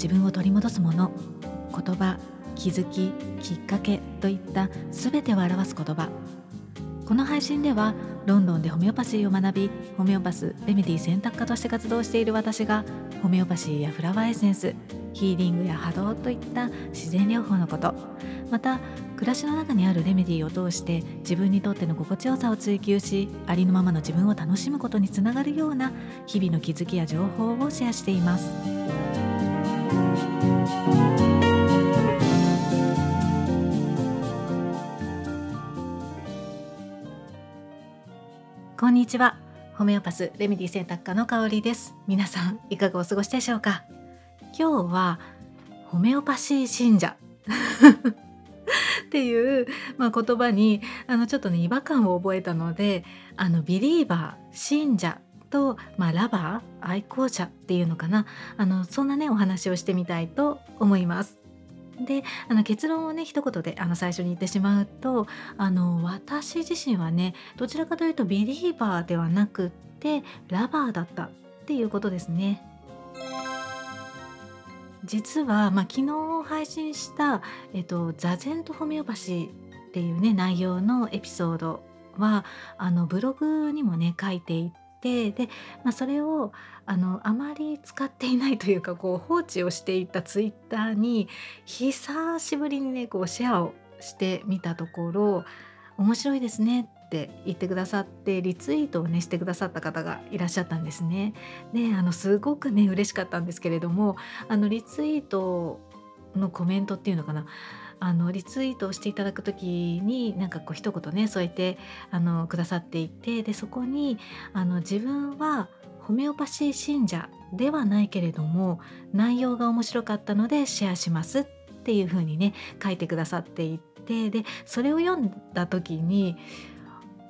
自分を取り戻すもの。言葉気づききっかけといった全てを表す言葉。この配信ではロンドンでホメオパシーを学びホメオパスレメディ選択科として活動している私がホメオパシーやフラワーエッセンスヒーリングや波動といった自然療法のこと。また暮らしの中にあるレメディーを通して自分にとっての心地よさを追求しありのままの自分を楽しむことにつながるような日々の気づきや情報をシェアしています。こんにちは。ホメオパスレメディ選択科の香りです。皆さんいかがお過ごしでしょうか？今日はホメオパシー信者。っていう、まあ、言葉にあのちょっとね違和感を覚えたのであのビリーバー信者と、まあ、ラバー愛好者っていうのかなあのそんなねお話をしてみたいと思います。であの結論をね一言であの最初に言ってしまうとあの私自身はねどちらかというとビリーバーではなくってラバーだったっていうことですね。実は、まあ、昨日配信した、えっと「座禅とホメオパシー」っていうね内容のエピソードはあのブログにもね書いていてで、まあ、それをあのあまり使っていないというかこう放置をしていたツイッターに久しぶりにねこうシェアをしてみたところ面白いですねって言ってくださってリツイートをねしてくださった方がいらっしゃったんですね。であのすごくね嬉しかったんですけれどもあのリツイートのコメントっていうのかなあのリツイートをしていただく時になんかこう一言ね添えてあのくださっていてでそこにあの自分はホメオパシー信者ではないけれども内容が面白かったのでシェアしますっていう風にね書いてくださっていてでそれを読んだ時に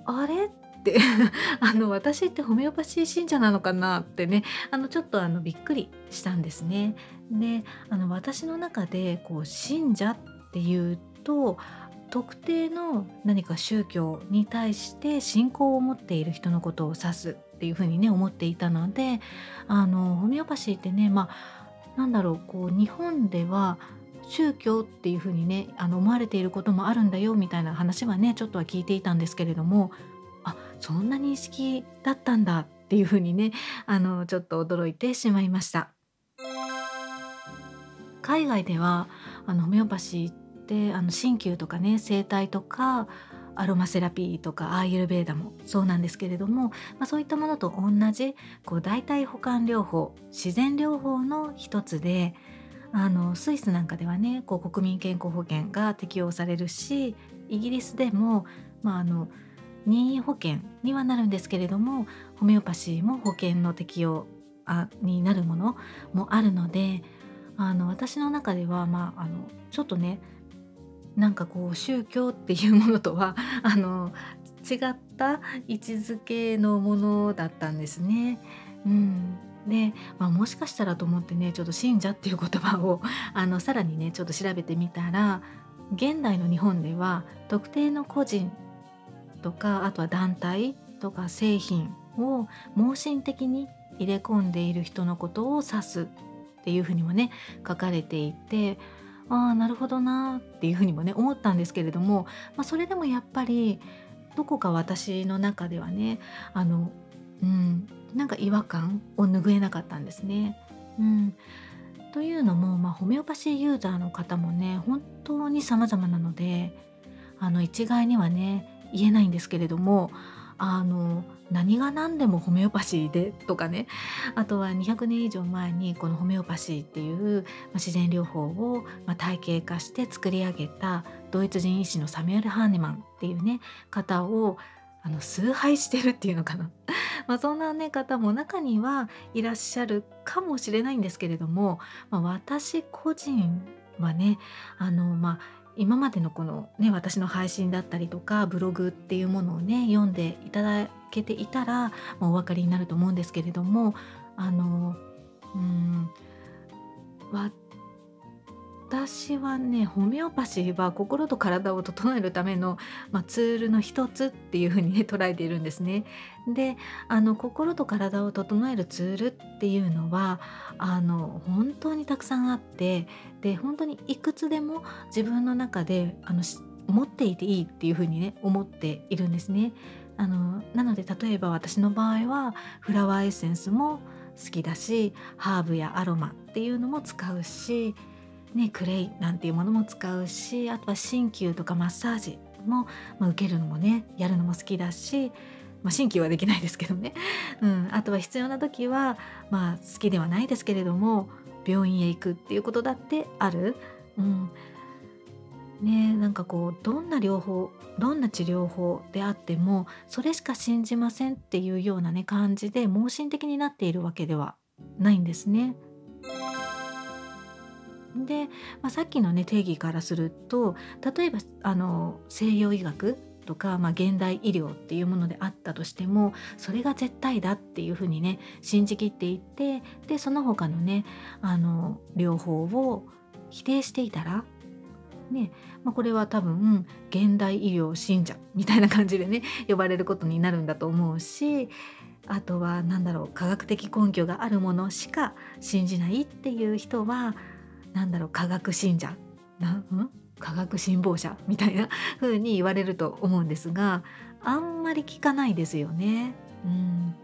あれ？って あの私ってホメオパシー信者なのかなってねあのちょっとあのびっくりしたんですね。であの私の中でこう信者っていうと特定の何か宗教に対して信仰を持っている人のことを指すっていうふうにね思っていたのであのホメオパシーってねまあなんだろうこう日本では宗教っていうふうにねあの思われていることもあるんだよみたいな話はねちょっとは聞いていたんですけれどもあそんな認識だったんだっていうふうにねあのちょっと驚いてしまいました。海外ではあのホメオパシーってあの鍼灸とかね整体とかアロマセラピーとかアーユルベーダもそうなんですけれども、まあ、そういったものと同じこう代替保管療法自然療法の一つであのスイスなんかではねこう国民健康保険が適用されるしイギリスでも、まあ、あの任意保険にはなるんですけれどもホメオパシーも保険の適用あになるものもあるのであの私の中では、まあ、あのちょっとねなんかこう宗教っていうものとは あの違った位置づけのものだったんですね。うん、で、まあ、もしかしたらと思ってねちょっと信者っていう言葉をあのさらにねちょっと調べてみたら現代の日本では特定の個人とかあとは団体とか製品を盲信的に入れ込んでいる人のことを指すっていうふうにもね書かれていてああなるほどなっていうふうにもね思ったんですけれども、まあ、それでもやっぱりどこか私の中ではねあの、うん、なんか違和感を拭えなかったんですね。うん、というのも、まあ、ホメオパシーユーザーの方もね本当に様々なのであの一概にはね言えないんですけれどもあの何が何でもホメオパシーでとかね。あとは200年以上前にこのホメオパシーっていう自然療法を体系化して作り上げたドイツ人医師のサミュエル・ハーネマンっていうね方をあの崇拝してるっていうのかな。まあそんな、ね、方も中にはいらっしゃるかもしれないんですけれども、まあ、私個人はねあの、まあ、今までのこのね私の配信だったりとかブログっていうものをね読んでいただけていたらもうお分かりになると思うんですけれどもあのうん私はねホメオパシーは心と体を整えるための、まあ、ツールの一つっていうふうにね 捉えているんですね。であの心と体を整えるツールっていうのはあの本当にたくさんあってで本当にいくつでも自分の中であの持っていていいっていうふうにね思っているんですね。あのなので例えば私の場合はフラワーエッセンスも好きだしハーブやアロマっていうのも使うし、ね、クレイなんていうものも使うしあとは鍼灸とかマッサージも、まあ、受けるのもねやるのも好きだし、まあ、鍼灸はできないですけどね、うん、あとは必要な時は、まあ、好きではないですけれども病院へ行くっていうことだってある。うんねなんかこうどんな療法どんな治療法であってもそれしか信じませんっていうようなね感じで盲信的になっているわけではないんですね。で、まあ、さっきのね定義からすると例えばあの西洋医学とか、まあ、現代医療っていうものであったとしてもそれが絶対だっていうふうにね信じきっていてでその他のねあの療法を否定していたらねまあ、これは多分現代医療信者みたいな感じでね呼ばれることになるんだと思うしあとは何だろう科学的根拠があるものしか信じないっていう人は何だろう科学信者？な、ん、科学信望者みたいな風に言われると思うんですがあんまり聞かないですよね。うん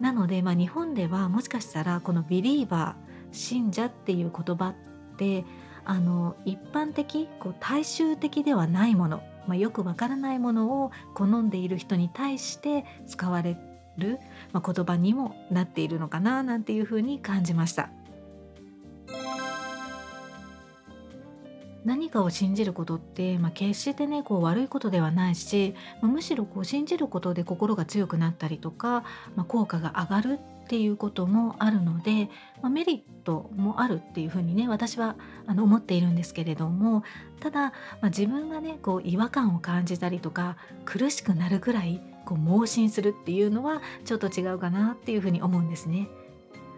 なので、まあ、日本ではもしかしたらこの「ビリーバー」信者っていう言葉ってあの一般的こう大衆的ではないもの、まあ、よくわからないものを好んでいる人に対して使われる、まあ、言葉にもなっているのかななんていうふうに感じました。何かを信じることって、まあ、決してねこう悪いことではないし、まあ、むしろこう信じることで心が強くなったりとか、まあ、効果が上がるっていうこともあるので、ま、メリットもあるっていうふうにね私はあの思っているんですけれどもただ、ま、自分がねこう違和感を感じたりとか苦しくなるぐらいこう盲信するっていうのはちょっと違うかなっていうふうに思うんですね。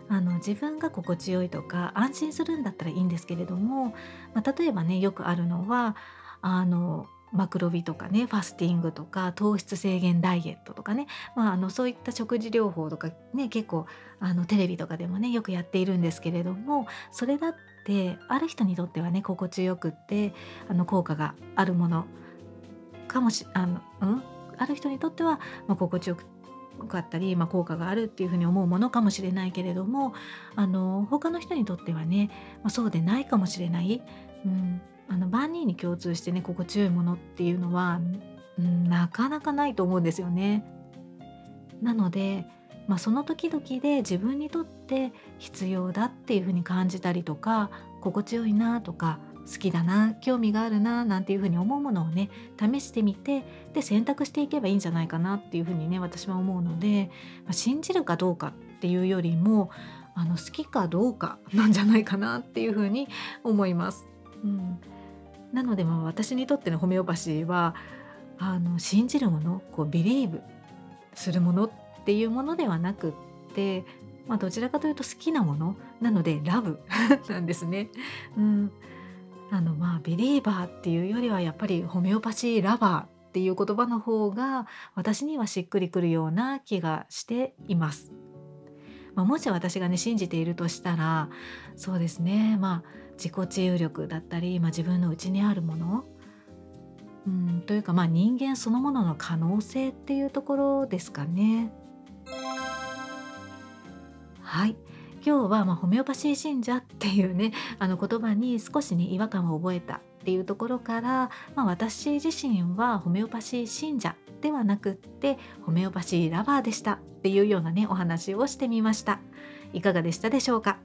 あの自分が心地よいとか安心するんだったらいいんですけれども、まあ、例えばねよくあるのはあのマクロビとかねファスティングとか糖質制限ダイエットとかね、まあ、あのそういった食事療法とかね結構あのテレビとかでもねよくやっているんですけれどもそれだってある人にとってはね心地よくってあの効果があるものかもしあの、うん、ある人にとっては、まあ、心地よくかったり、まあ、効果があるっていうふうに思うものかもしれないけれどもあの他の人にとってはね、まあ、そうでないかもしれない。うんあの万人に共通してね心地よいものっていうのは、うん、なかなかないと思うんですよね。なので、まあ、その時々で自分にとって必要だっていうふうに感じたりとか心地よいなとか好きだな興味があるななんていうふうに思うものをね試してみてで選択していけばいいんじゃないかなっていうふうにね私は思うので、まあ、信じるかどうかっていうよりもあの好きかどうかなんじゃないかなっていうふうに思います。うんなのでまあ私にとってのホメオパシーはあの信じるものこうビリーブするものっていうものではなくって、まあ、どちらかというと好きなものなのでラブなんですね。うんあのまあビリーバーっていうよりはやっぱりホメオパシーラバーっていう言葉の方が私にはしっくりくるような気がしています。まあ、もし私がね信じているとしたらそうですねまあ自己治癒力だったり、まあ、自分の内にあるもの、うん、というか、まあ、人間そのものの可能性っていうところですかね。はい今日はまホメオパシー信者っていうね あの言葉に少しね違和感を覚えたっていうところから、まあ、私自身はホメオパシー信者ではなくってホメオパシーラバーでしたっていうようなねお話をしてみましたいかがでしたでしょうか？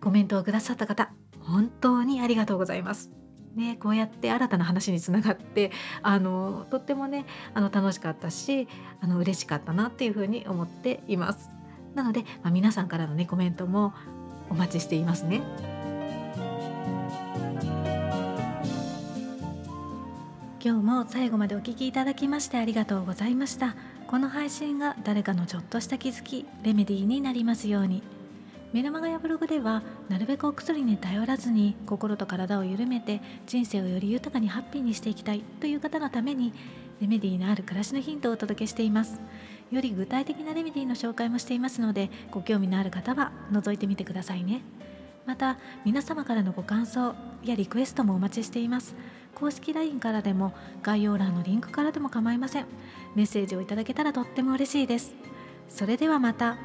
コメントをくださった方本当にありがとうございます。ね、こうやって新たな話につながってあのとってもねあの楽しかったしあの嬉しかったなっていうふうに思っています。なので、まあ、皆さんからのねコメントもお待ちしていますね。今日も最後までお聴きいただきましてありがとうございました。この配信が誰かのちょっとした気づき、レメディーになりますように。メルマガやブログではなるべくお薬に頼らずに心と体を緩めて人生をより豊かにハッピーにしていきたいという方のためにレメディーのある暮らしのヒントをお届けしていますより具体的なレメディーの紹介もしていますのでご興味のある方は覗いてみてくださいね。また皆様からのご感想やリクエストもお待ちしています。公式 LINE からでも概要欄のリンクからでも構いません。メッセージをいただけたらとっても嬉しいです。それではまた。